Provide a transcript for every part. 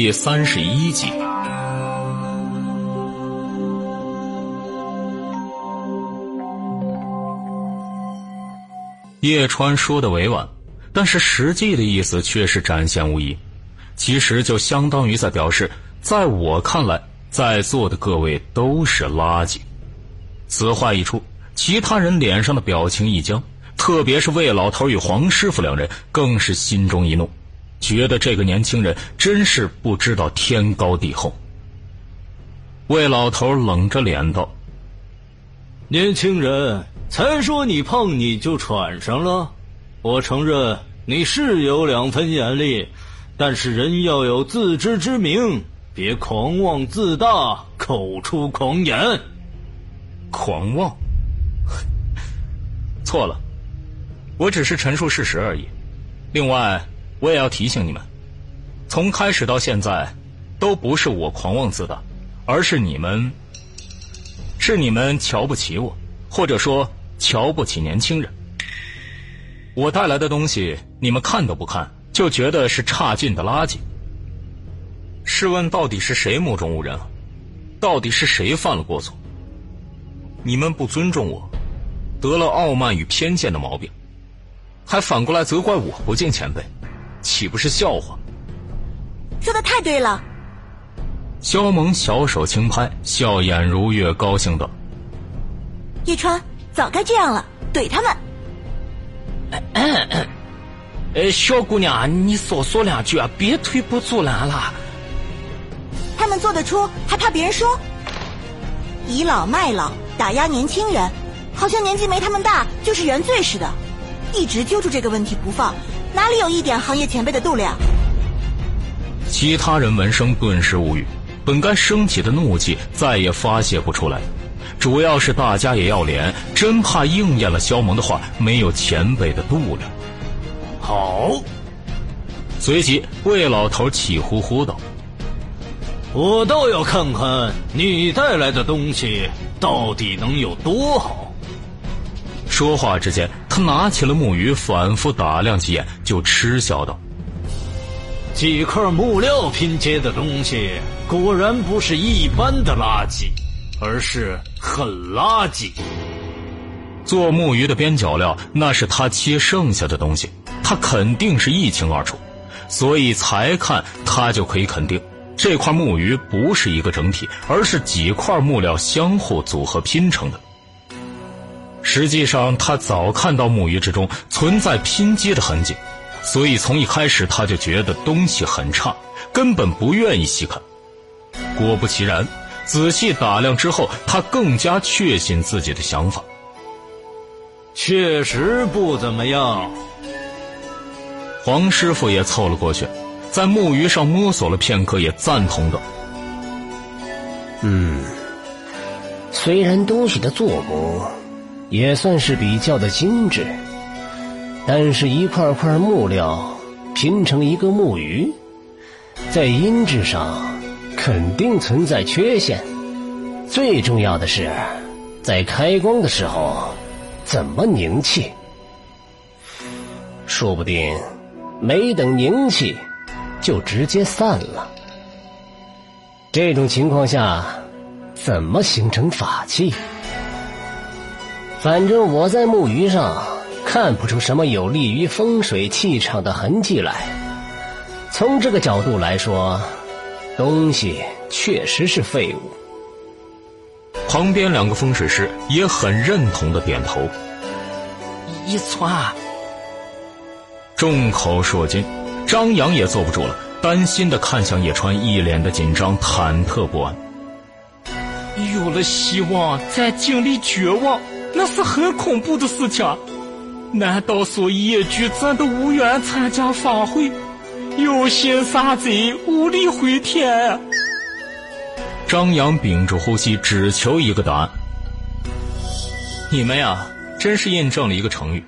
第三十一集，叶川说的委婉，但是实际的意思却是展现无遗。其实就相当于在表示，在我看来，在座的各位都是垃圾。此话一出，其他人脸上的表情一僵，特别是魏老头与黄师傅两人，更是心中一怒。觉得这个年轻人真是不知道天高地厚。魏老头冷着脸道：“年轻人，才说你胖你就喘上了。我承认你是有两分眼力，但是人要有自知之明，别狂妄自大，口出狂言。狂妄？错了，我只是陈述事实而已。另外。”我也要提醒你们，从开始到现在，都不是我狂妄自大，而是你们，是你们瞧不起我，或者说瞧不起年轻人。我带来的东西，你们看都不看，就觉得是差劲的垃圾。试问，到底是谁目中无人？到底是谁犯了过错？你们不尊重我，得了傲慢与偏见的毛病，还反过来责怪我不敬前辈。岂不是笑话？说的太对了。肖萌小手轻拍，笑眼如月，高兴道：“叶川，早该这样了，怼他们。”哎，小姑娘，你少说两句啊，别推波助澜了。他们做得出，还怕别人说？倚老卖老，打压年轻人，好像年纪没他们大就是原罪似的，一直揪住这个问题不放。哪里有一点行业前辈的度量？其他人闻声顿时无语，本该升起的怒气再也发泄不出来。主要是大家也要脸，真怕应验了肖萌的话，没有前辈的度量。好。随即，魏老头气呼呼道：“我倒要看看你带来的东西到底能有多好。”说话之间。拿起了木鱼，反复打量几眼，就嗤笑道：“几块木料拼接的东西，果然不是一般的垃圾，而是很垃圾。做木鱼的边角料，那是他切剩下的东西，他肯定是一清二楚，所以才看他就可以肯定，这块木鱼不是一个整体，而是几块木料相互组合拼成的。”实际上，他早看到木鱼之中存在拼接的痕迹，所以从一开始他就觉得东西很差，根本不愿意细看。果不其然，仔细打量之后，他更加确信自己的想法。确实不怎么样。黄师傅也凑了过去，在木鱼上摸索了片刻，也赞同道：“嗯，虽然东西的做工……”也算是比较的精致，但是一块块木料拼成一个木鱼，在音质上肯定存在缺陷。最重要的是，在开光的时候怎么凝气？说不定没等凝气就直接散了。这种情况下，怎么形成法器？反正我在木鱼上看不出什么有利于风水气场的痕迹来。从这个角度来说，东西确实是废物。旁边两个风水师也很认同的点头。一川，众口铄金，张扬也坐不住了，担心的看向叶川，一脸的紧张、忐忑不安。有了希望，再经历绝望。那是很恐怖的事情，难道说叶局真的无缘参加法会，有心杀贼，无力回天？张扬屏住呼吸，只求一个答案。你们呀，真是印证了一个成语。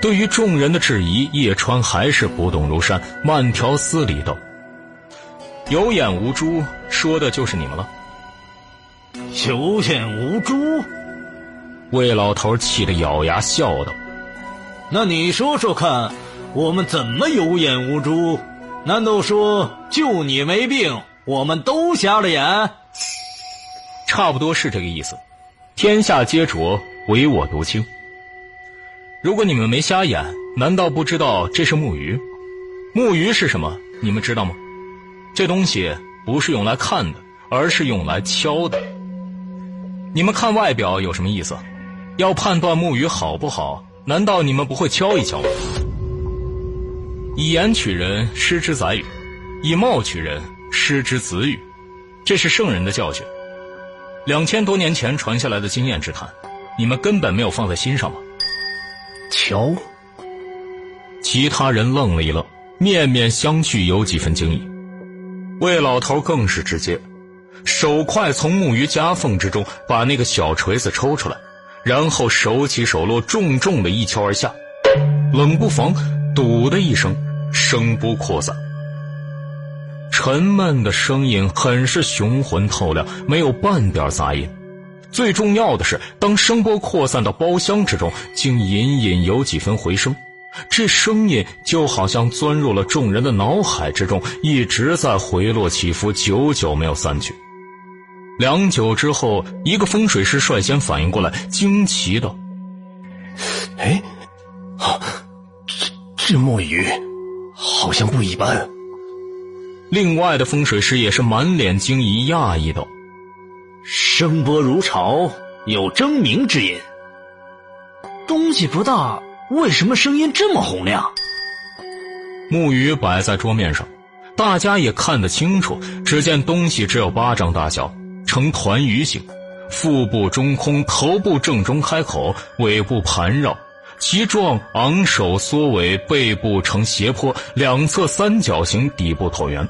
对于众人的质疑，叶川还是不动如山，慢条斯理道：“有眼无珠，说的就是你们了。”有眼无珠。魏老头气得咬牙笑道：“那你说说看，我们怎么有眼无珠？难道说就你没病，我们都瞎了眼？差不多是这个意思。天下皆浊，唯我独清。如果你们没瞎眼，难道不知道这是木鱼？木鱼是什么？你们知道吗？这东西不是用来看的，而是用来敲的。你们看外表有什么意思？要判断木鱼好不好，难道你们不会敲一敲吗？以言取人，失之宰予；以貌取人，失之子语。这是圣人的教训，两千多年前传下来的经验之谈，你们根本没有放在心上吗？瞧，其他人愣了一愣，面面相觑，有几分惊异。魏老头更是直接，手快从木鱼夹缝之中把那个小锤子抽出来，然后手起手落，重重的一敲而下，冷不防，笃的一声，声波扩散。沉闷的声音很是雄浑透亮，没有半点杂音。最重要的是，当声波扩散到包厢之中，竟隐隐有几分回声。这声音就好像钻入了众人的脑海之中，一直在回落起伏，久久没有散去。良久之后，一个风水师率先反应过来，惊奇道：“哎，啊，这这墨鱼好像不一般。”另外的风水师也是满脸惊疑，讶异道：“声波如潮，有争鸣之音。东西不大，为什么声音这么洪亮？”木鱼摆在桌面上，大家也看得清楚。只见东西只有巴掌大小，呈团鱼形，腹部中空，头部正中开口，尾部盘绕。其状昂首缩尾，背部呈斜坡，两侧三角形，底部椭圆。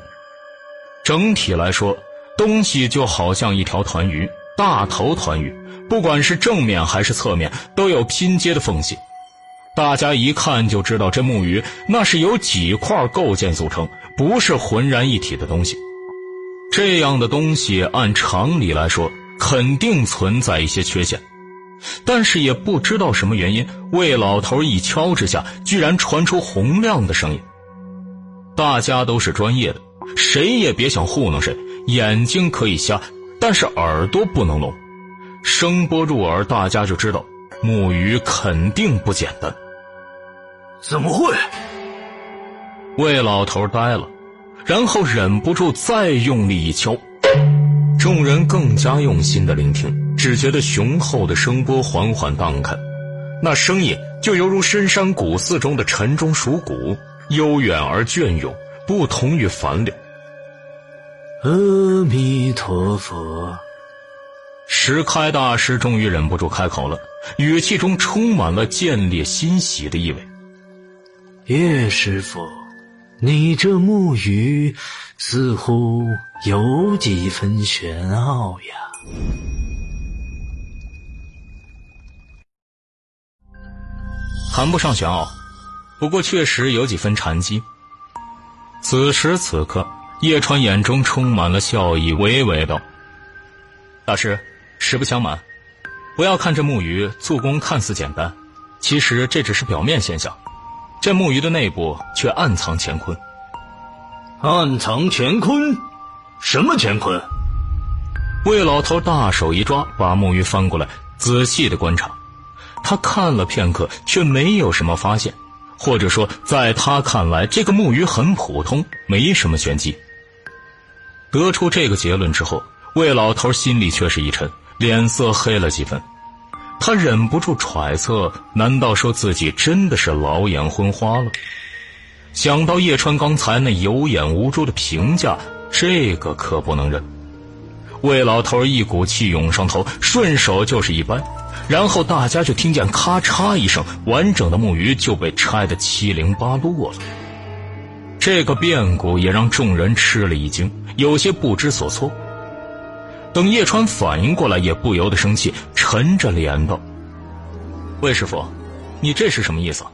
整体来说，东西就好像一条团鱼，大头团鱼，不管是正面还是侧面，都有拼接的缝隙。大家一看就知道，这木鱼那是由几块构件组成，不是浑然一体的东西。这样的东西，按常理来说，肯定存在一些缺陷。但是也不知道什么原因，魏老头一敲之下，居然传出洪亮的声音。大家都是专业的。谁也别想糊弄谁，眼睛可以瞎，但是耳朵不能聋。声波入耳，大家就知道木鱼肯定不简单。怎么会？魏老头呆了，然后忍不住再用力一敲。众人更加用心的聆听，只觉得雄厚的声波缓缓荡开，那声音就犹如深山古寺中的晨钟属鼓，悠远而隽永。不同于凡流。阿弥陀佛。石开大师终于忍不住开口了，语气中充满了见猎欣喜的意味。叶师傅，你这木鱼似乎有几分玄奥呀？谈不上玄奥，不过确实有几分禅机。此时此刻，叶川眼中充满了笑意，娓娓道：“大师，实不相瞒，不要看这木鱼做工看似简单，其实这只是表面现象，这木鱼的内部却暗藏乾坤。暗藏乾坤？什么乾坤？”魏老头大手一抓，把木鱼翻过来，仔细的观察。他看了片刻，却没有什么发现。或者说，在他看来，这个木鱼很普通，没什么玄机。得出这个结论之后，魏老头心里却是一沉，脸色黑了几分。他忍不住揣测：难道说自己真的是老眼昏花了？想到叶川刚才那有眼无珠的评价，这个可不能忍。魏老头一股气涌上头，顺手就是一掰。然后大家就听见咔嚓一声，完整的木鱼就被拆得七零八落了。这个变故也让众人吃了一惊，有些不知所措。等叶川反应过来，也不由得生气，沉着脸道：“魏师傅，你这是什么意思？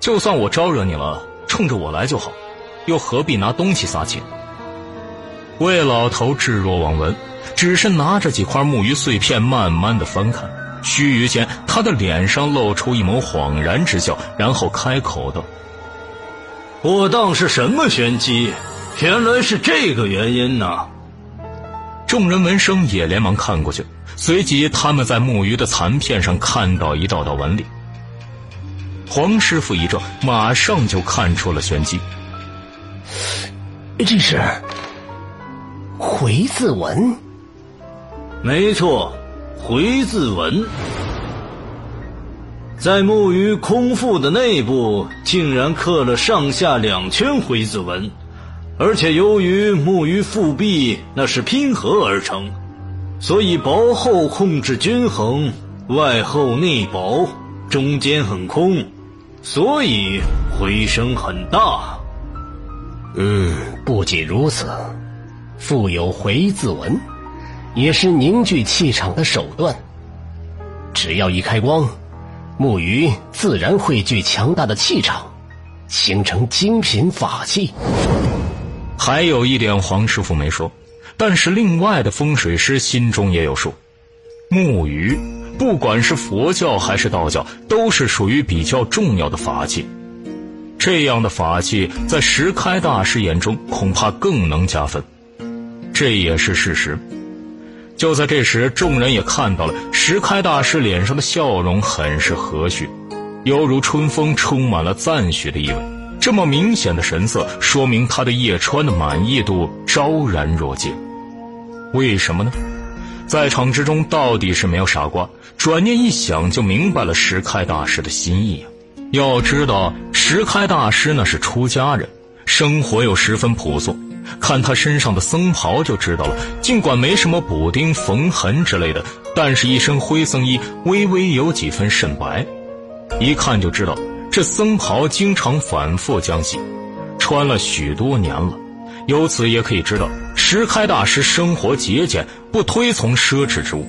就算我招惹你了，冲着我来就好，又何必拿东西撒气？”魏老头置若罔闻，只是拿着几块木鱼碎片，慢慢的翻看。须臾间，他的脸上露出一抹恍然之笑，然后开口道：“我当是什么玄机？原来是这个原因呐！众人闻声也连忙看过去，随即他们在木鱼的残片上看到一道道纹理。黄师傅一怔，马上就看出了玄机。这是回字纹。没错，回字纹在木鱼空腹的内部竟然刻了上下两圈回字纹，而且由于木鱼腹壁那是拼合而成，所以薄厚控制均衡，外厚内薄，中间很空，所以回声很大。嗯，不仅如此，附有回字纹。也是凝聚气场的手段。只要一开光，木鱼自然汇聚强大的气场，形成精品法器。还有一点，黄师傅没说，但是另外的风水师心中也有数。木鱼，不管是佛教还是道教，都是属于比较重要的法器。这样的法器，在石开大师眼中，恐怕更能加分。这也是事实。就在这时，众人也看到了石开大师脸上的笑容，很是和煦，犹如春风，充满了赞许的意味。这么明显的神色，说明他对叶川的满意度昭然若揭。为什么呢？在场之中，到底是没有傻瓜。转念一想，就明白了石开大师的心意啊。要知道，石开大师那是出家人，生活又十分朴素。看他身上的僧袍就知道了，尽管没什么补丁、缝痕之类的，但是一身灰僧衣，微微有几分渗白，一看就知道这僧袍经常反复将洗，穿了许多年了。由此也可以知道，石开大师生活节俭，不推崇奢侈之物。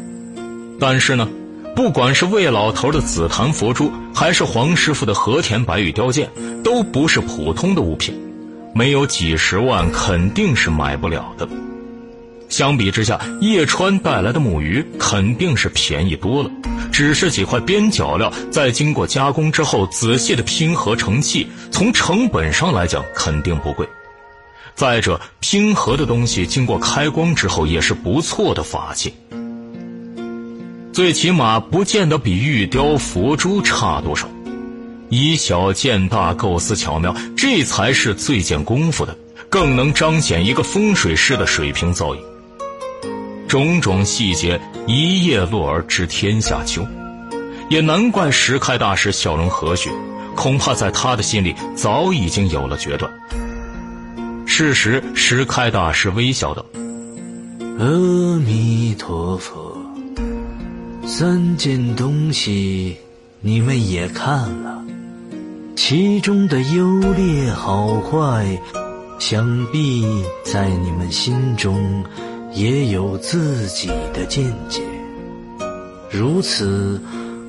但是呢，不管是魏老头的紫檀佛珠，还是黄师傅的和田白玉雕件，都不是普通的物品。没有几十万，肯定是买不了的。相比之下，叶川带来的木鱼肯定是便宜多了。只是几块边角料，在经过加工之后，仔细的拼合成器，从成本上来讲，肯定不贵。再者，拼合的东西经过开光之后，也是不错的法器。最起码不见得比玉雕佛珠差多少。以小见大，构思巧妙，这才是最见功夫的，更能彰显一个风水师的水平造诣。种种细节，一叶落而知天下秋，也难怪石开大师笑容和煦，恐怕在他的心里早已经有了决断。事实，石开大师微笑道：“阿弥陀佛，三件东西你们也看了。”其中的优劣好坏，想必在你们心中也有自己的见解。如此，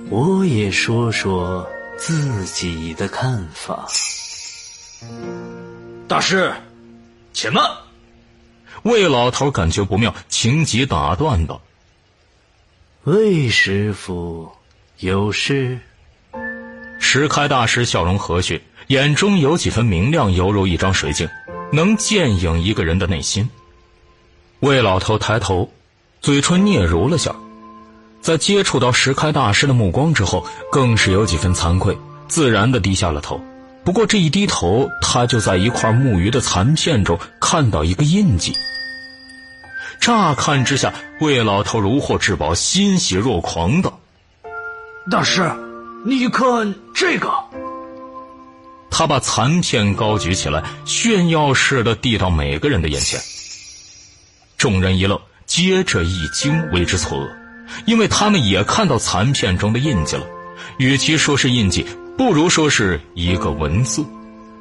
我也说说自己的看法。大师，且慢！魏老头感觉不妙，情急打断道：“魏师傅，有事？”石开大师笑容和煦，眼中有几分明亮，犹如一张水镜，能见影一个人的内心。魏老头抬头，嘴唇嗫嚅了下，在接触到石开大师的目光之后，更是有几分惭愧，自然的低下了头。不过这一低头，他就在一块木鱼的残片中看到一个印记。乍看之下，魏老头如获至宝，欣喜若狂道：“大师。”你看这个，他把残片高举起来，炫耀似的递到每个人的眼前。众人一愣，接着一惊，为之错愕，因为他们也看到残片中的印记了。与其说是印记，不如说是一个文字，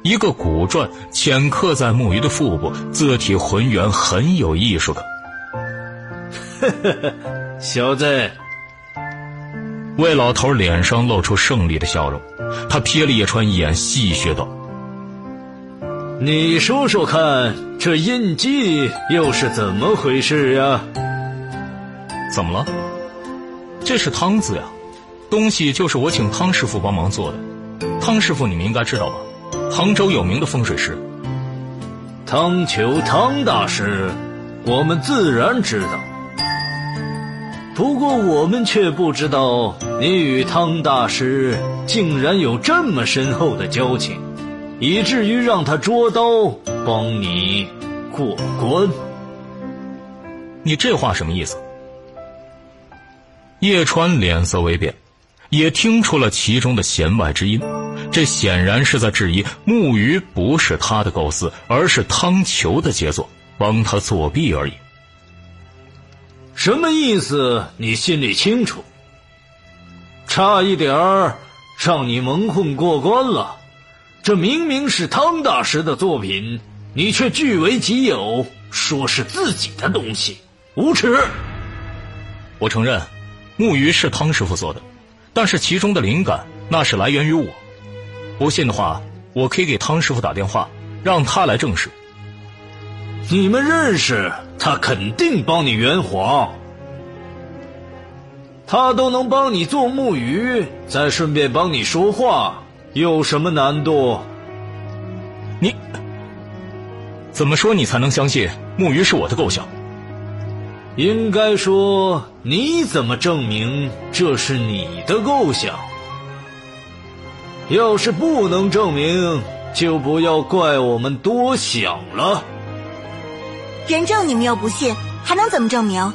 一个古篆，浅刻在木鱼的腹部，字体浑圆，很有艺术感。呵呵呵，小子。魏老头脸上露出胜利的笑容，他瞥了叶川一眼，戏谑道：“你说说看，这印记又是怎么回事呀？怎么了？这是汤字呀，东西就是我请汤师傅帮忙做的。汤师傅，你们应该知道吧？杭州有名的风水师。汤求汤大师，我们自然知道。不过我们却不知道，你与汤大师竟然有这么深厚的交情，以至于让他捉刀帮你过关。你这话什么意思？叶川脸色微变，也听出了其中的弦外之音。这显然是在质疑木鱼不是他的构思，而是汤球的杰作，帮他作弊而已。什么意思？你心里清楚。差一点儿让你蒙混过关了，这明明是汤大师的作品，你却据为己有，说是自己的东西，无耻！我承认，木鱼是汤师傅做的，但是其中的灵感那是来源于我。不信的话，我可以给汤师傅打电话，让他来证实。你们认识，他肯定帮你圆谎。他都能帮你做木鱼，再顺便帮你说话，有什么难度？你怎么说你才能相信木鱼是我的构想？应该说，你怎么证明这是你的构想？要是不能证明，就不要怪我们多想了。人证你们又不信，还能怎么证明？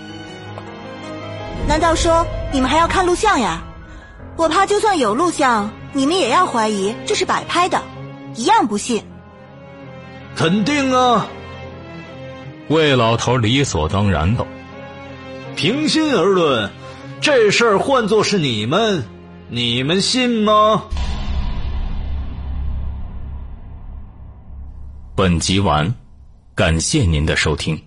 难道说你们还要看录像呀？我怕就算有录像，你们也要怀疑这是摆拍的，一样不信。肯定啊！魏老头理所当然道：“平心而论，这事儿换作是你们，你们信吗？”本集完，感谢您的收听。